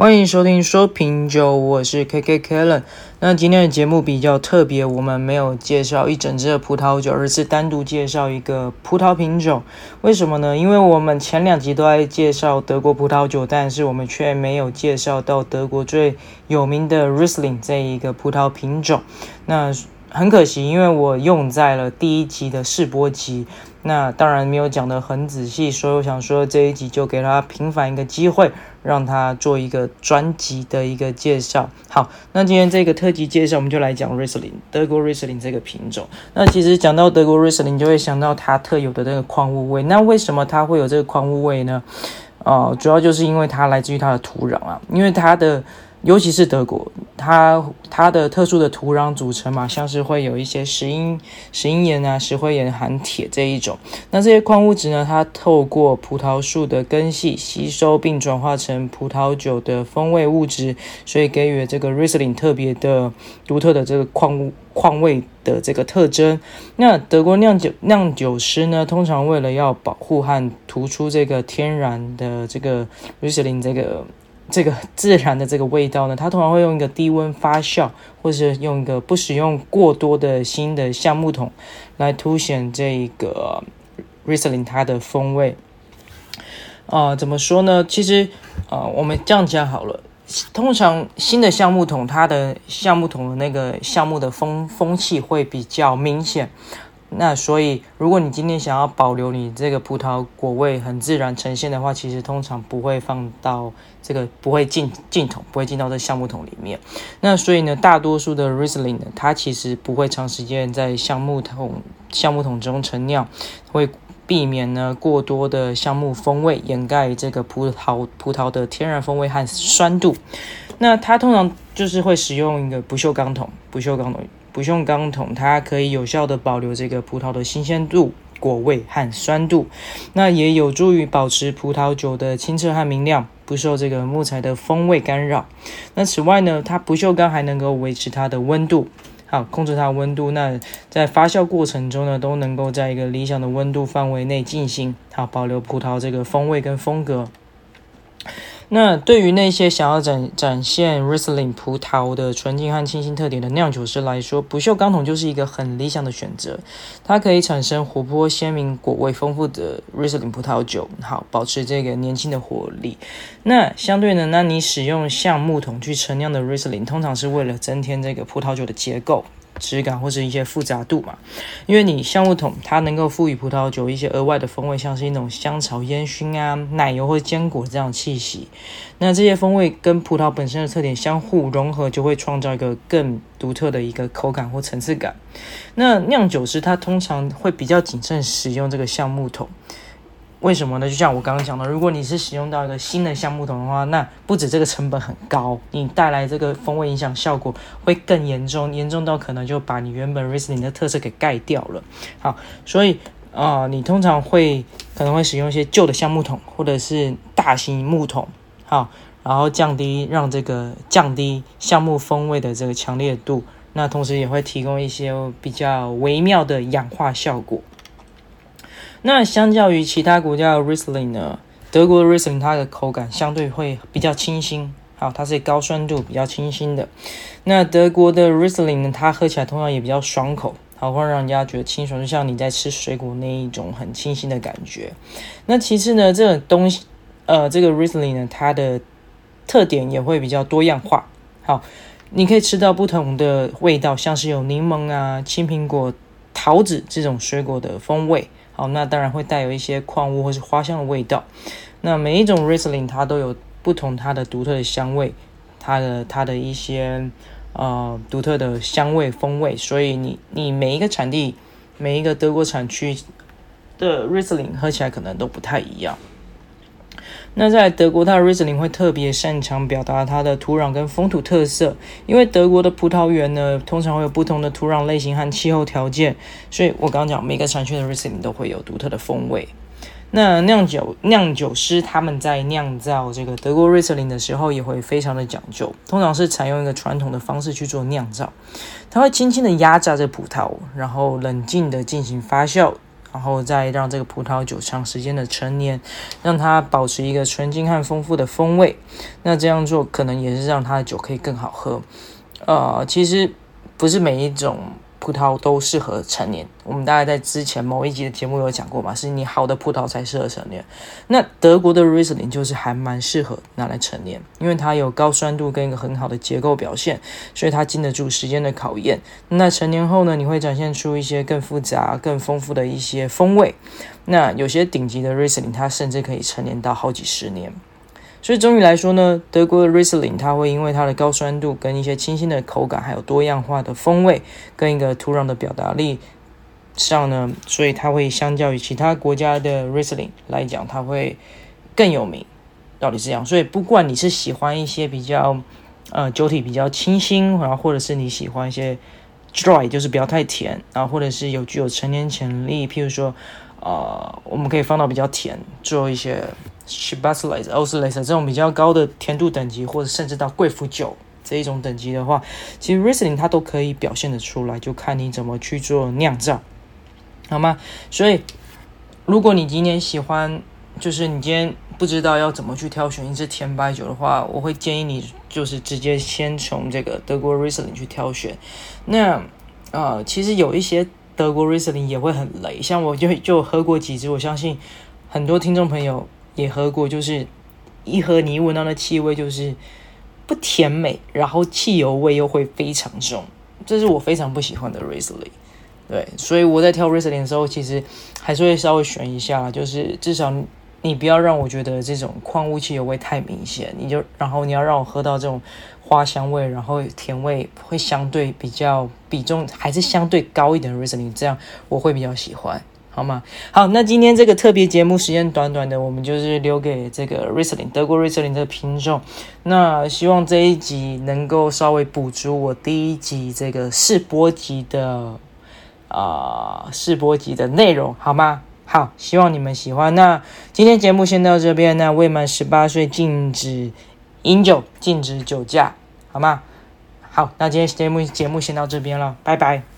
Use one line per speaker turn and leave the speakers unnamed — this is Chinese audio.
欢迎收听说品酒，我是 KK Kellen。那今天的节目比较特别，我们没有介绍一整支的葡萄酒，而是单独介绍一个葡萄品种。为什么呢？因为我们前两集都在介绍德国葡萄酒，但是我们却没有介绍到德国最有名的 Riesling 这一个葡萄品种。那很可惜，因为我用在了第一集的试播集，那当然没有讲得很仔细，所以我想说这一集就给他平反一个机会，让他做一个专辑的一个介绍。好，那今天这个特辑介绍，我们就来讲 Riesling，德国 Riesling 这个品种。那其实讲到德国 Riesling，就会想到它特有的这个矿物味。那为什么它会有这个矿物味呢？啊、呃，主要就是因为它来自于它的土壤啊，因为它的。尤其是德国，它它的特殊的土壤组成嘛，像是会有一些石英石英岩啊、石灰岩含铁这一种。那这些矿物质呢，它透过葡萄树的根系吸收并转化成葡萄酒的风味物质，所以给予了这个 Riesling 特别的独特的这个矿物矿味的这个特征。那德国酿酒酿酒师呢，通常为了要保护和突出这个天然的这个 Riesling 这个。这个自然的这个味道呢，它通常会用一个低温发酵，或是用一个不使用过多的新的橡木桶来凸显这个 Riesling 它的风味。啊、怎么说呢？其实啊、呃，我们这样讲好了。通常新的橡木桶，它的橡木桶的那个橡木的风风气会比较明显。那所以，如果你今天想要保留你这个葡萄果味很自然呈现的话，其实通常不会放到这个不会进进桶，不会进到这橡木桶里面。那所以呢，大多数的 Riesling 呢，它其实不会长时间在橡木桶橡木桶中陈酿，会避免呢过多的橡木风味掩盖这个葡萄葡萄的天然风味和酸度。那它通常就是会使用一个不锈钢桶，不锈钢桶。不锈钢桶，它可以有效地保留这个葡萄的新鲜度、果味和酸度，那也有助于保持葡萄酒的清澈和明亮，不受这个木材的风味干扰。那此外呢，它不锈钢还能够维持它的温度，好控制它的温度。那在发酵过程中呢，都能够在一个理想的温度范围内进行，好保留葡萄这个风味跟风格。那对于那些想要展展现 Riesling 葡萄的纯净和清新特点的酿酒师来说，不锈钢桶就是一个很理想的选择。它可以产生活泼鲜明、果味丰富的 Riesling 葡萄酒，好保持这个年轻的活力。那相对呢，那你使用橡木桶去陈酿的 Riesling，通常是为了增添这个葡萄酒的结构。质感或是一些复杂度嘛，因为你橡木桶它能够赋予葡萄酒一些额外的风味，像是一种香草烟熏啊、奶油或坚果这样的气息。那这些风味跟葡萄本身的特点相互融合，就会创造一个更独特的一个口感或层次感。那酿酒师他通常会比较谨慎使用这个橡木桶。为什么呢？就像我刚刚讲的，如果你是使用到一个新的橡木桶的话，那不止这个成本很高，你带来这个风味影响效果会更严重，严重到可能就把你原本 Riesling 的特色给盖掉了。好，所以啊、你通常会可能会使用一些旧的橡木桶，或者是大型木桶，好，然后降低让这个降低橡木风味的这个强烈度，那同时也会提供一些比较微妙的氧化效果。那相较于其他国家的 Riesling 呢，德国的 Riesling 它的口感相对会比较清新，好，它是高酸度比较清新的。那德国的 Riesling 呢，它喝起来通常也比较爽口，好，会让人家觉得清爽，就像你在吃水果那一种很清新的感觉。那其次呢，这个东西，呃，这个 Riesling 呢，它的特点也会比较多样化，好，你可以吃到不同的味道，像是有柠檬啊、青苹果、桃子这种水果的风味。哦，那当然会带有一些矿物或是花香的味道。那每一种 Riesling 它都有不同它的独特的香味，它的它的一些呃独特的香味风味。所以你你每一个产地，每一个德国产区的 Riesling 喝起来可能都不太一样。那在德国，它的 Riesling 会特别擅长表达它的土壤跟风土特色，因为德国的葡萄园呢，通常会有不同的土壤类型和气候条件，所以我刚刚讲每个产区的 Riesling 都会有独特的风味。那酿酒酿酒师他们在酿造这个德国 Riesling 的时候，也会非常的讲究，通常是采用一个传统的方式去做酿造，他会轻轻的压榨着葡萄，然后冷静的进行发酵。然后再让这个葡萄酒长时间的陈年，让它保持一个纯净和丰富的风味。那这样做可能也是让它的酒可以更好喝。呃，其实不是每一种。葡萄都适合陈年，我们大概在之前某一集的节目有讲过嘛，是你好的葡萄才适合陈年。那德国的 Riesling 就是还蛮适合拿来陈年，因为它有高酸度跟一个很好的结构表现，所以它经得住时间的考验。那陈年后呢，你会展现出一些更复杂、更丰富的一些风味。那有些顶级的 Riesling 它甚至可以陈年到好几十年。所以总体来说呢，德国的 Riesling 它会因为它的高酸度、跟一些清新的口感，还有多样化的风味，跟一个土壤的表达力上呢，所以它会相较于其他国家的 Riesling 来讲，它会更有名。道理是这样，所以不管你是喜欢一些比较呃酒体比较清新，然后或者是你喜欢一些 dry，就是不要太甜，然后或者是有具有陈年潜力，譬如说呃，我们可以放到比较甜，做一些。Spätlese、Auslese 这种比较高的甜度等级，或者甚至到贵腐酒这一种等级的话，其实 Riesling 它都可以表现得出来，就看你怎么去做酿造，好吗？所以，如果你今天喜欢，就是你今天不知道要怎么去挑选一支甜白酒的话，我会建议你就是直接先从这个德国 Riesling 去挑选。那啊、呃，其实有一些德国 Riesling 也会很雷，像我就就喝过几支，我相信很多听众朋友。也喝过，就是一喝你一闻到的气味就是不甜美，然后汽油味又会非常重，这是我非常不喜欢的 Riesling。对，所以我在挑 Riesling 的时候，其实还是会稍微选一下，就是至少你不要让我觉得这种矿物汽油味太明显，你就然后你要让我喝到这种花香味，然后甜味会相对比较比重还是相对高一点的 Riesling，这样我会比较喜欢。好吗？好，那今天这个特别节目时间短短的，我们就是留给这个 Riesling 德国 Riesling 的品种。那希望这一集能够稍微补足我第一集这个试播集的啊试播集的内容，好吗？好，希望你们喜欢。那今天节目先到这边。那未满十八岁禁止饮酒，禁止酒驾，好吗？好，那今天节目节目先到这边了，拜拜。